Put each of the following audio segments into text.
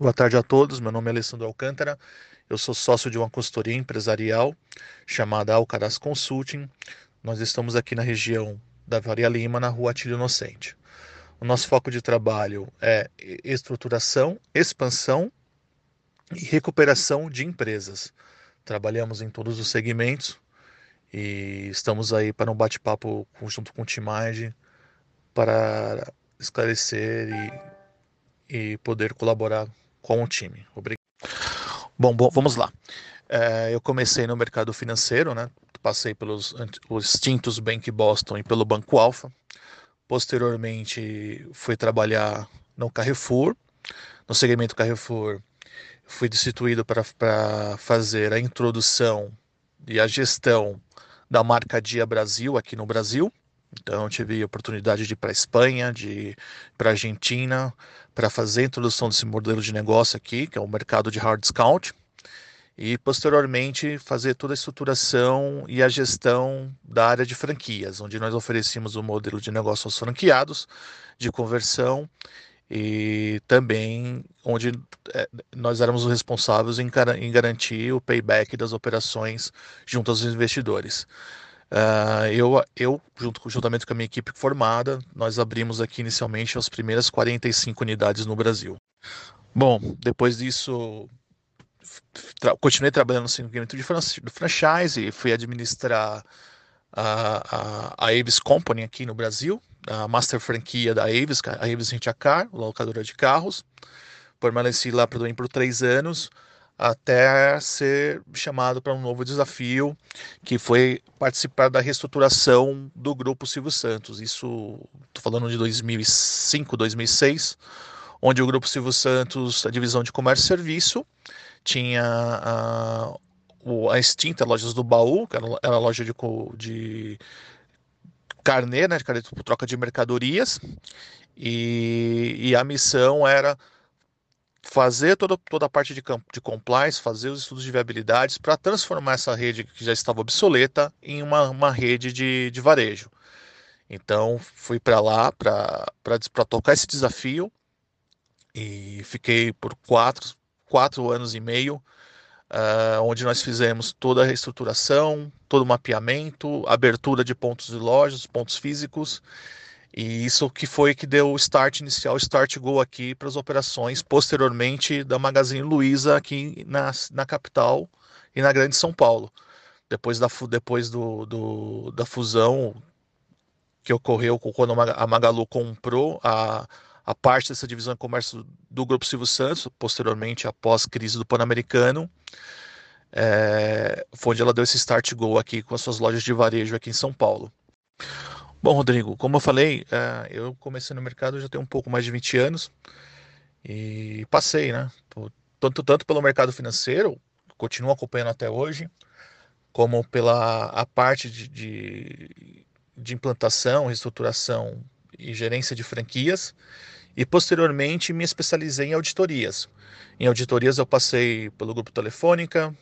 Boa tarde a todos, meu nome é Alessandro Alcântara, eu sou sócio de uma consultoria empresarial chamada Alcaraz Consulting. Nós estamos aqui na região da Faria Lima, na rua Atílio Inocente. O nosso foco de trabalho é estruturação, expansão e recuperação de empresas. Trabalhamos em todos os segmentos e estamos aí para um bate-papo junto com o Timage para esclarecer e, e poder colaborar com o time. Obrigado. Bom, bom vamos lá. É, eu comecei no mercado financeiro, né? Passei pelos os extintos Bank Boston e pelo Banco Alfa. Posteriormente, fui trabalhar no Carrefour. No segmento Carrefour, fui destituído para fazer a introdução e a gestão da marca Dia Brasil aqui no Brasil. Então, tive oportunidade de ir para a Espanha, de para a Argentina, para fazer a introdução desse modelo de negócio aqui, que é o mercado de hard discount, e posteriormente fazer toda a estruturação e a gestão da área de franquias, onde nós oferecíamos o um modelo de negócio aos franqueados, de conversão, e também onde é, nós éramos os responsáveis em, em garantir o payback das operações junto aos investidores. Uh, eu, eu junto, juntamente com a minha equipe formada, nós abrimos aqui inicialmente as primeiras 45 unidades no Brasil. Bom, depois disso, tra continuei trabalhando no segmento de franchise e fui administrar a, a, a Avis Company aqui no Brasil, a master franquia da Avis, a Avis Rent a Car, locadora de carros. Permaneci lá por, por três anos, até ser chamado para um novo desafio, que foi participar da reestruturação do Grupo Silvio Santos. Isso, estou falando de 2005, 2006, onde o Grupo Silvio Santos, a divisão de comércio e serviço, tinha a, a extinta Lojas do Baú, que era, a loja de, de carnê, né, de troca de mercadorias, e, e a missão era fazer toda, toda a parte de, de compliance, fazer os estudos de viabilidades para transformar essa rede que já estava obsoleta em uma, uma rede de, de varejo. Então fui para lá para tocar esse desafio e fiquei por quatro, quatro anos e meio, uh, onde nós fizemos toda a reestruturação, todo o mapeamento, abertura de pontos de lojas, pontos físicos e isso que foi que deu o start inicial, start go aqui para as operações posteriormente da Magazine Luiza aqui na, na capital e na Grande São Paulo. Depois da, depois do, do da fusão que ocorreu quando a Magalu comprou a, a parte dessa divisão de comércio do Grupo Silvio Santos, posteriormente após a crise do Pan-Americano, é, foi onde ela deu esse start go aqui com as suas lojas de varejo aqui em São Paulo. Bom, Rodrigo, como eu falei, uh, eu comecei no mercado já tem um pouco mais de 20 anos e passei, né? Tanto, tanto pelo mercado financeiro, continuo acompanhando até hoje, como pela a parte de, de, de implantação, reestruturação e gerência de franquias. E posteriormente me especializei em auditorias. Em auditorias eu passei pelo Grupo Telefônica,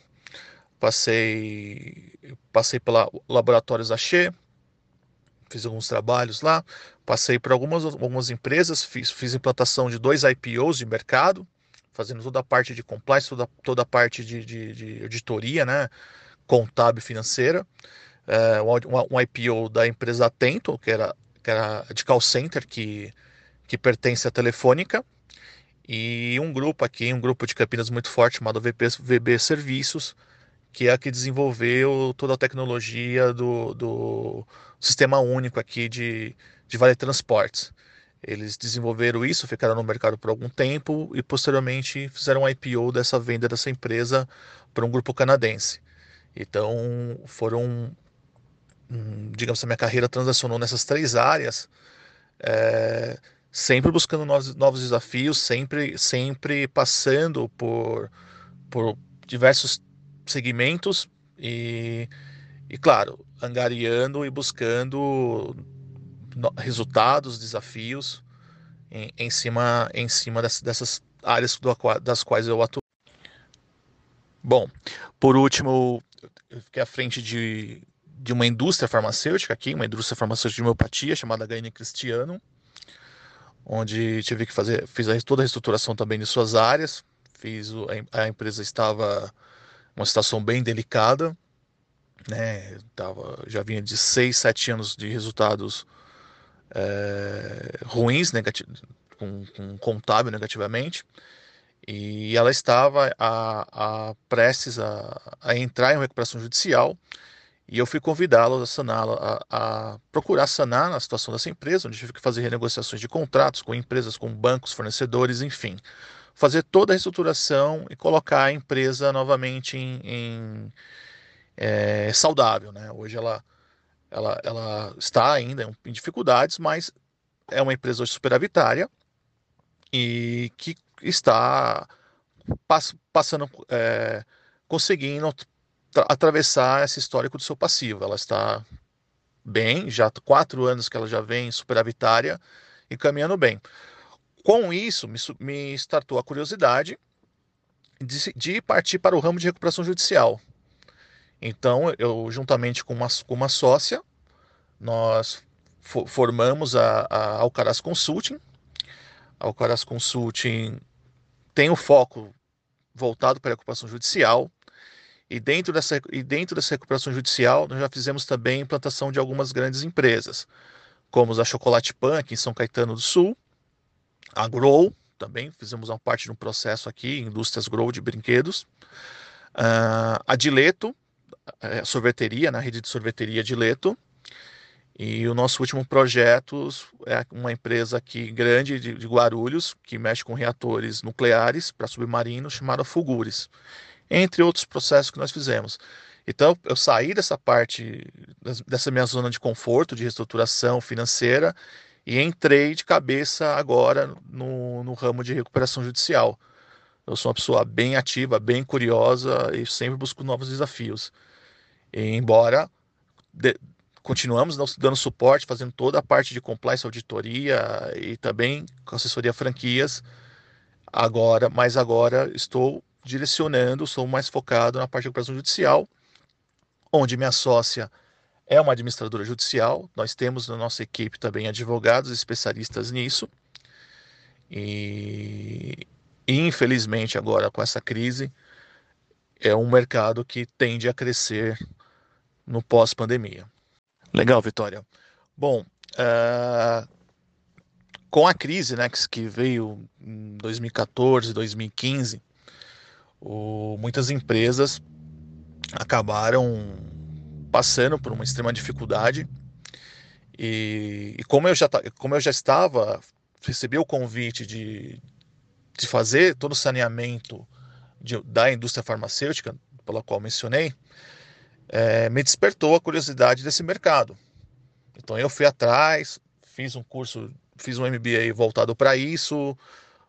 passei, passei pela Laboratórios Axê, fiz alguns trabalhos lá, passei por algumas, algumas empresas, fiz, fiz implantação de dois IPOs de mercado, fazendo toda a parte de compliance, toda, toda a parte de, de, de auditoria, né, contábil financeira. É, um, um, IPO da empresa Atento, que era, que era de call center, que, que pertence à Telefônica, e um grupo aqui, um grupo de Campinas muito forte, chamado VP, VB Serviços, que é a que desenvolveu toda a tecnologia do, do sistema único aqui de, de Vale Transportes. Eles desenvolveram isso, ficaram no mercado por algum tempo e posteriormente fizeram um IPO dessa venda dessa empresa para um grupo canadense. Então foram, digamos, a minha carreira transacionou nessas três áreas, é, sempre buscando novos, novos desafios, sempre, sempre passando por, por diversos segmentos e, e claro, angariando e buscando resultados, desafios em, em cima, em cima dessas, áreas do, das quais eu atuo. Bom, por último, eu fiquei à frente de, de uma indústria farmacêutica aqui, uma indústria farmacêutica de homeopatia chamada HN Cristiano, onde tive que fazer, fiz toda a reestruturação também de suas áreas, fiz a empresa estava uma situação bem delicada, né? Tava, já vinha de seis, sete anos de resultados é, ruins, com, com contábil negativamente, e ela estava a, a prestes a, a, entrar em recuperação judicial, e eu fui convidá-la a sanar, a, a, procurar sanar a situação dessa empresa, onde tive que fazer renegociações de contratos com empresas, com bancos, fornecedores, enfim, fazer toda a reestruturação e colocar a empresa novamente em, em é, saudável, né? Hoje ela, ela, ela está ainda em dificuldades, mas é uma empresa superavitária e que está pass, passando, é, conseguindo atravessar esse histórico do seu passivo. Ela está bem, já quatro anos que ela já vem superavitária e caminhando bem. Com isso, me, me startou a curiosidade de, de partir para o ramo de recuperação judicial. Então, eu, juntamente com uma, com uma sócia, nós formamos a, a Alcaraz Consulting. A Alcaraz Consulting tem o foco voltado para a recuperação judicial. E dentro, dessa, e dentro dessa recuperação judicial, nós já fizemos também implantação de algumas grandes empresas, como a Chocolate aqui em São Caetano do Sul, a Grow, também fizemos uma parte de um processo aqui, indústrias Grow de brinquedos, uh, a Dileto, é, sorveteria, na rede de sorveteria de Leto. E o nosso último projeto é uma empresa aqui grande de, de Guarulhos, que mexe com reatores nucleares para submarinos, chamada Fulgures, entre outros processos que nós fizemos. Então, eu saí dessa parte, dessa minha zona de conforto, de reestruturação financeira, e entrei de cabeça agora no, no ramo de recuperação judicial. Eu sou uma pessoa bem ativa, bem curiosa e sempre busco novos desafios. E, embora de, continuamos dando suporte, fazendo toda a parte de compliance, auditoria e também assessoria franquias, agora, mas agora estou direcionando, sou mais focado na parte de recuperação judicial, onde minha sócia é uma administradora judicial, nós temos na nossa equipe também advogados especialistas nisso, e infelizmente agora com essa crise, é um mercado que tende a crescer no pós-pandemia. Legal, Vitória. Bom, uh, com a crise né, que veio em 2014, 2015, o, muitas empresas acabaram passando por uma extrema dificuldade. E, e como, eu já, como eu já estava, recebi o convite de, de fazer todo o saneamento de, da indústria farmacêutica, pela qual mencionei, é, me despertou a curiosidade desse mercado. Então eu fui atrás, fiz um curso, fiz um MBA voltado para isso,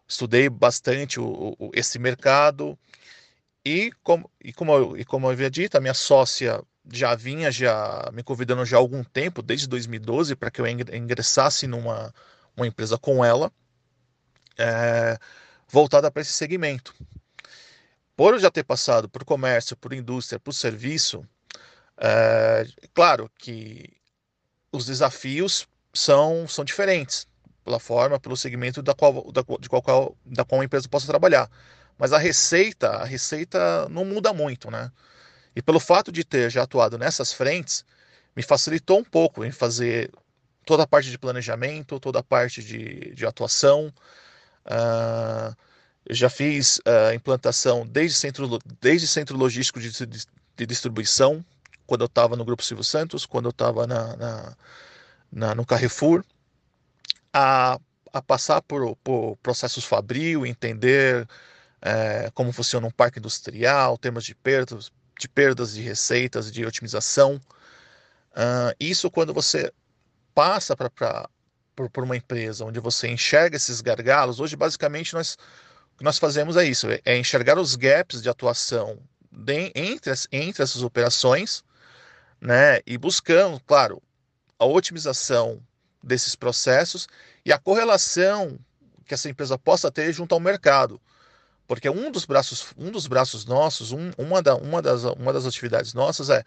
estudei bastante o, o, esse mercado e como, e, como eu, e como eu havia dito, a minha sócia já vinha já me convidando já há algum tempo, desde 2012, para que eu ingressasse numa uma empresa com ela, é, voltada para esse segmento. Por eu já ter passado por comércio, por indústria, por serviço, é, claro que os desafios são, são diferentes pela forma, pelo segmento da qual, da, de qual, da qual a empresa possa trabalhar. Mas a receita, a receita não muda muito, né? E pelo fato de ter já atuado nessas frentes, me facilitou um pouco em fazer toda a parte de planejamento, toda a parte de, de atuação. Uh, já fiz uh, implantação desde centro, desde centro logístico de, de, de distribuição, quando eu estava no Grupo Silvio Santos, quando eu estava na, na, na, no Carrefour, a, a passar por, por processos fabril, entender é, como funciona um parque industrial, termos de perdas, de perdas de receitas, de otimização. Uh, isso quando você passa para por, uma empresa onde você enxerga esses gargalos, hoje basicamente nós o que nós fazemos é isso, é enxergar os gaps de atuação de, entre, as, entre essas operações né? E buscando, claro, a otimização desses processos e a correlação que essa empresa possa ter junto ao mercado. Porque um dos braços, um dos braços nossos, um, uma, da, uma, das, uma das atividades nossas é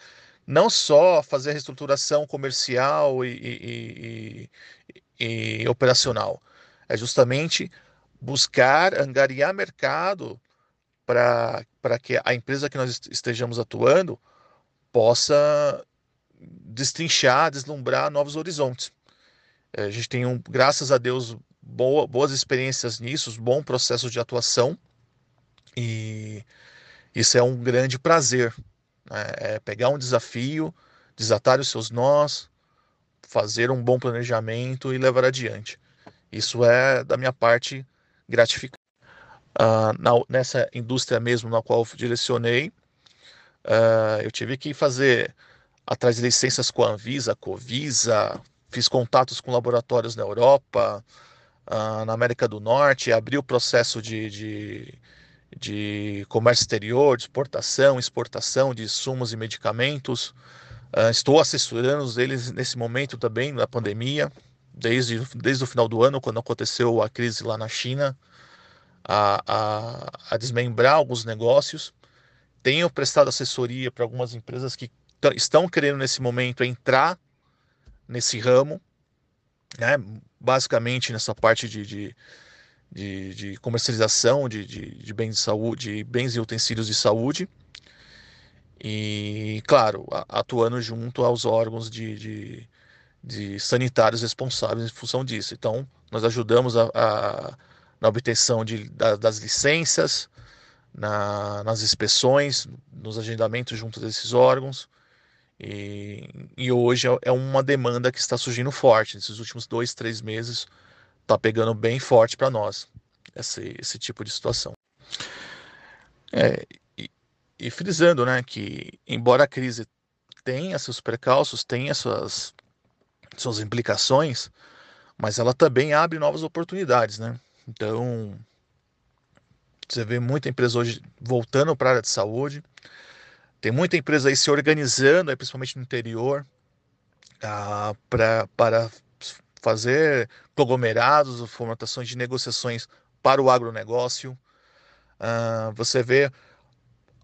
não só fazer a reestruturação comercial e, e, e, e operacional, é justamente buscar angariar mercado para que a empresa que nós estejamos atuando possa destrinchar, deslumbrar novos horizontes. É, a gente tem, um, graças a Deus, boa, boas experiências nisso, bom processo de atuação e isso é um grande prazer. Né? É pegar um desafio, desatar os seus nós, fazer um bom planejamento e levar adiante. Isso é, da minha parte, gratificante. Uh, na, nessa indústria mesmo na qual direcionei, uh, eu tive que fazer atrás de licenças com a Anvisa, Covisa, fiz contatos com laboratórios na Europa, uh, na América do Norte, abri o processo de, de, de, comércio exterior, de exportação, exportação de insumos e medicamentos. estou assessorando eles nesse momento também, na pandemia, desde, desde o final do ano, quando aconteceu a crise lá na China a, a, a desmembrar alguns negócios. Tenho prestado assessoria para algumas empresas que estão querendo nesse momento entrar nesse ramo, né? basicamente nessa parte de, de, de, de comercialização de, de, de, bens de saúde, de bens e utensílios de saúde. E, claro, atuando junto aos órgãos de, de, sanitários responsáveis em função disso. Então, nós ajudamos a, a na obtenção de, da, das licenças, na, nas inspeções, nos agendamentos junto desses órgãos. E, e, hoje é, é uma demanda que está surgindo forte. Nesses últimos dois, três meses, está pegando bem forte para nós esse, esse tipo de situação. É, e, e, frisando né, que, embora a crise tenha seus precalços, tenha suas, suas implicações, mas ela também abre novas oportunidades. Né? Então, você vê muita empresa hoje voltando para a área de saúde. Tem muita empresa aí se organizando, principalmente no interior, ah, pra, para fazer conglomerados, formatações de negociações para o agronegócio. Ah, você vê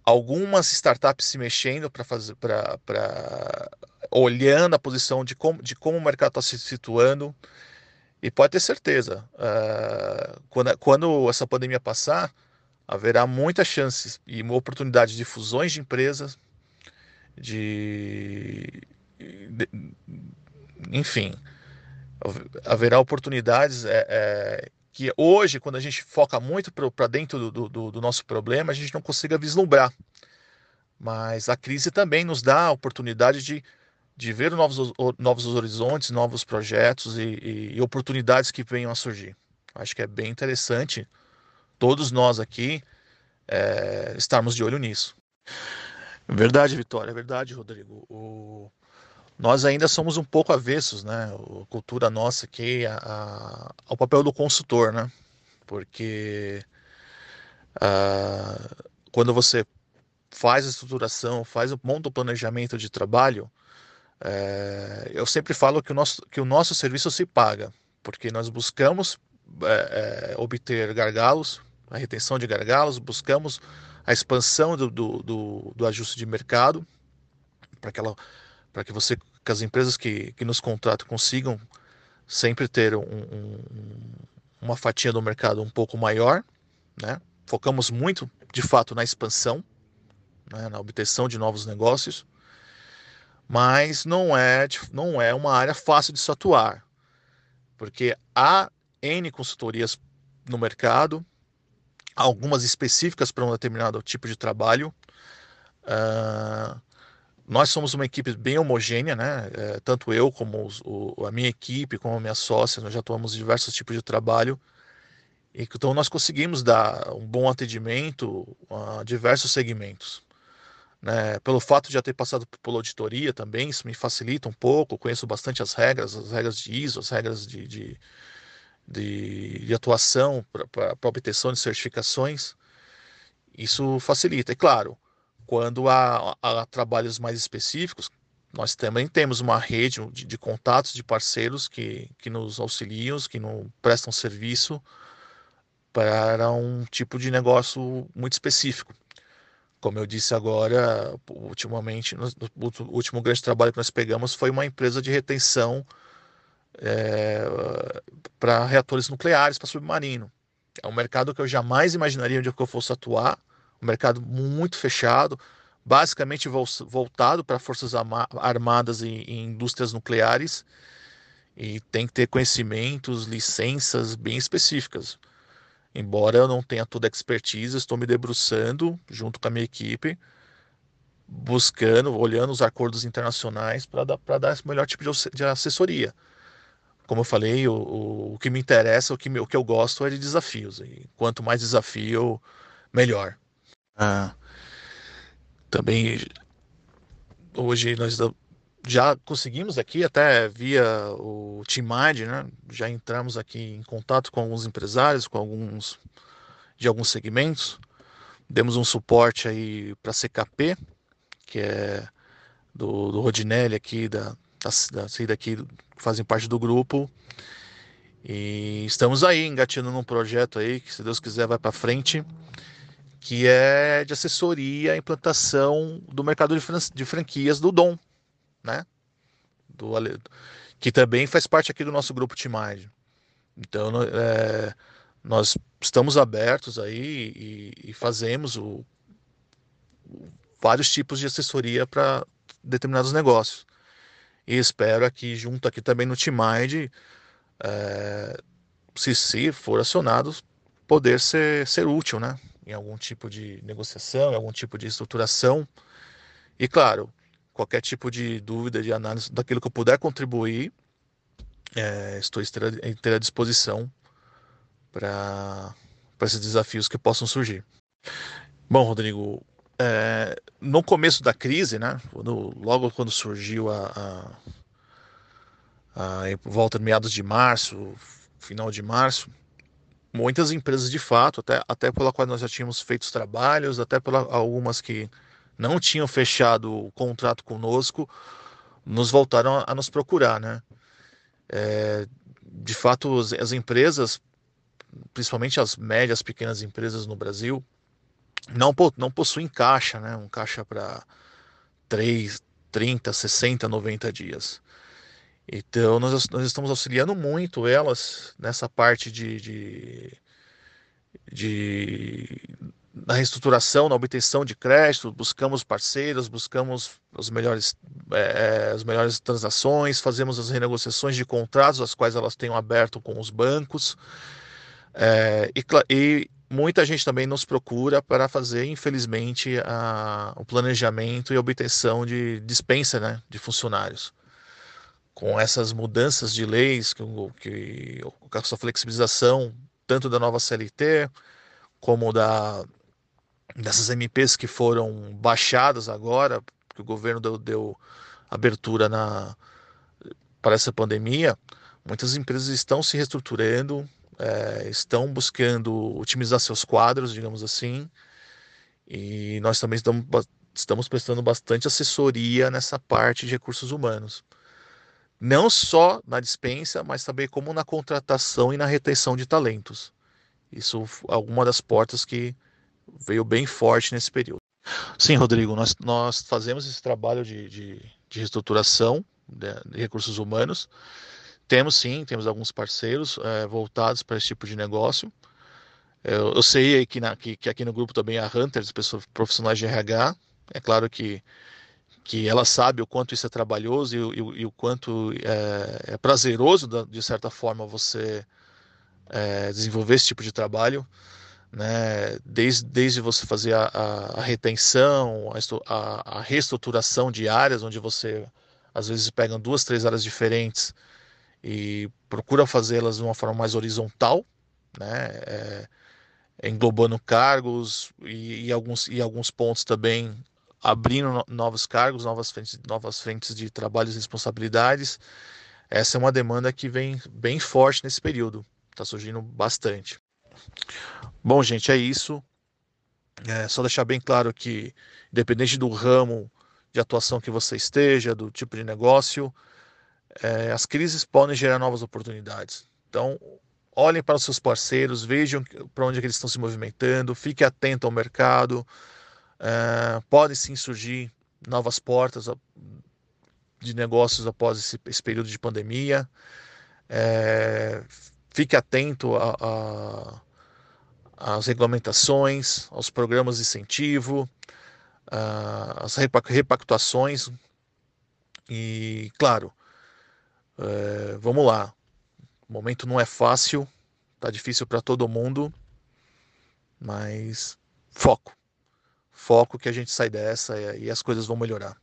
algumas startups se mexendo para fazer, para olhando a posição de como, de como o mercado está se situando. E pode ter certeza, uh, quando, quando essa pandemia passar, haverá muitas chances e oportunidades de fusões de empresas, de, de enfim, haverá oportunidades é, é, que hoje, quando a gente foca muito para dentro do, do, do, nosso problema, a gente não consiga vislumbrar. Mas a crise também nos dá a oportunidade de de ver novos, novos horizontes, novos projetos e, e, oportunidades que venham a surgir. Acho que é bem interessante todos nós aqui é, estarmos de olho nisso. Verdade, Vitória, é verdade, Rodrigo. O... Nós ainda somos um pouco avessos, né? A cultura nossa aqui a, a, ao papel do consultor, né? Porque a, quando você faz a estruturação, faz monta o planejamento de trabalho, é, eu sempre falo que o, nosso, que o nosso serviço se paga, porque nós buscamos é, é, obter gargalos, a retenção de gargalos, buscamos a expansão do, do, do, do ajuste de mercado, para que, ela, que você, que as empresas que, que nos contratam consigam sempre ter um, um, uma fatia do mercado um pouco maior, né? Focamos muito, de fato, na expansão, né? na obtenção de novos negócios mas não é, não é uma área fácil de se atuar, porque há N consultorias no mercado, algumas específicas para um determinado tipo de trabalho. Uh, nós somos uma equipe bem homogênea, né? É, tanto eu como os, o, a minha equipe, como a minha sócia, nós já atuamos diversos tipos de trabalho. Então nós conseguimos dar um bom atendimento a diversos segmentos. Né? Pelo fato de já ter passado por auditoria também, isso me facilita um pouco. conheço bastante as regras, as regras de ISO, as regras de, de, de, de atuação para obtenção de certificações. Isso facilita. E claro, quando há, há, trabalhos mais específicos, nós também temos uma rede de, de, contatos, de parceiros que, que nos auxiliam, que nos prestam serviço para um tipo de negócio muito específico. Como eu disse agora, ultimamente, o último grande trabalho que nós pegamos foi uma empresa de retenção é, para reatores nucleares, para submarino. É um mercado que eu jamais imaginaria onde eu fosse atuar, um mercado muito fechado, basicamente voltado para forças armadas e, e indústrias nucleares, e tem que ter conhecimentos, licenças bem específicas. Embora eu não tenha toda a expertise, estou me debruçando junto com a minha equipe, buscando, olhando os acordos internacionais para dar, dar esse melhor tipo de, assessoria. Como eu falei, o, o, o, que me interessa, o que, o que eu gosto é de desafios. E quanto mais desafio, melhor. Ah, também hoje nós já conseguimos aqui, até via o TeamMind, né? Já entramos aqui em contato com alguns empresários, com alguns de alguns segmentos. Demos um suporte aí para CKP, que é do, do Rodinelli aqui, da, da, da daqui, que fazem parte do grupo. E estamos aí engatinhando num projeto aí que, se Deus quiser, vai para frente, que é de assessoria à implantação do mercado de, fran de franquias do Dom, né? Do, que também faz parte aqui do nosso grupo Timide. Então, é, nós estamos abertos aí e, e fazemos o, o, vários tipos de assessoria para determinados negócios. E espero aqui, junto aqui também no Timide, é, se, se for acionado, poder ser, ser útil, né? Em algum tipo de negociação, em algum tipo de estruturação. E claro, qualquer tipo de dúvida, de análise daquilo que eu puder contribuir, é, estou inteira disposição para esses desafios que possam surgir. Bom, Rodrigo, é, no começo da crise, né, quando, logo quando surgiu a, a, a volta de meados de março, final de março, muitas empresas de fato, até, até pela qual nós já tínhamos feito os trabalhos, até por algumas que não tinham fechado o contrato conosco, nos voltaram a, nos procurar, né? É, de fato, as, as, empresas, principalmente as médias, pequenas empresas no Brasil, não, não possuem caixa, né? Um caixa para 3, 30, 60, 90 dias. Então, nós, nós estamos auxiliando muito elas nessa parte de, de, de na reestruturação, na obtenção de crédito, buscamos parceiros, buscamos os melhores, é, as melhores transações, fazemos as renegociações de contratos, as quais elas tenham aberto com os bancos. É, e, e, muita gente também nos procura para fazer, infelizmente, a, o planejamento e obtenção de dispensa né, de funcionários. Com essas mudanças de leis, que, que, com essa flexibilização, tanto da nova CLT, como da dessas MPs que foram baixadas agora, que o governo deu, deu abertura na, para essa pandemia, muitas empresas estão se reestruturando, é, estão buscando otimizar seus quadros, digamos assim, e nós também estamos, estamos prestando bastante assessoria nessa parte de recursos humanos. Não só na dispensa, mas também como na contratação e na retenção de talentos. Isso é alguma das portas que veio bem forte nesse período. Sim, Rodrigo, nós, nós fazemos esse trabalho de, de, de reestruturação de, de, recursos humanos. Temos sim, temos alguns parceiros é, voltados para esse tipo de negócio. Eu, eu sei que, na, que, que, aqui no grupo também há hunters, pessoas profissionais de RH. É claro que, que ela sabe o quanto isso é trabalhoso e, e, e o quanto é, é prazeroso, de certa forma, você é, desenvolver esse tipo de trabalho né? desde, desde você fazer a, a, a retenção, a, a, reestruturação de áreas, onde você às vezes pega duas, três áreas diferentes e procura fazê-las de uma forma mais horizontal, né? É, englobando cargos e, e, alguns, e alguns pontos também abrindo novos cargos, novas frentes, novas frentes de trabalhos e responsabilidades. Essa é uma demanda que vem bem forte nesse período, está surgindo bastante. Bom, gente, é isso. É só deixar bem claro que, independente do ramo de atuação que você esteja, do tipo de negócio, é, as crises podem gerar novas oportunidades. Então, olhem para os seus parceiros, vejam para onde é eles estão se movimentando, fique atento ao mercado. Podem sim surgir novas portas de negócios após esse, esse período de pandemia. É, fique atento às regulamentações, aos programas de incentivo, às repactuações. E, claro, é, vamos lá. O momento não é fácil, tá difícil para todo mundo, mas foco. Foco que a gente sai dessa e as coisas vão melhorar.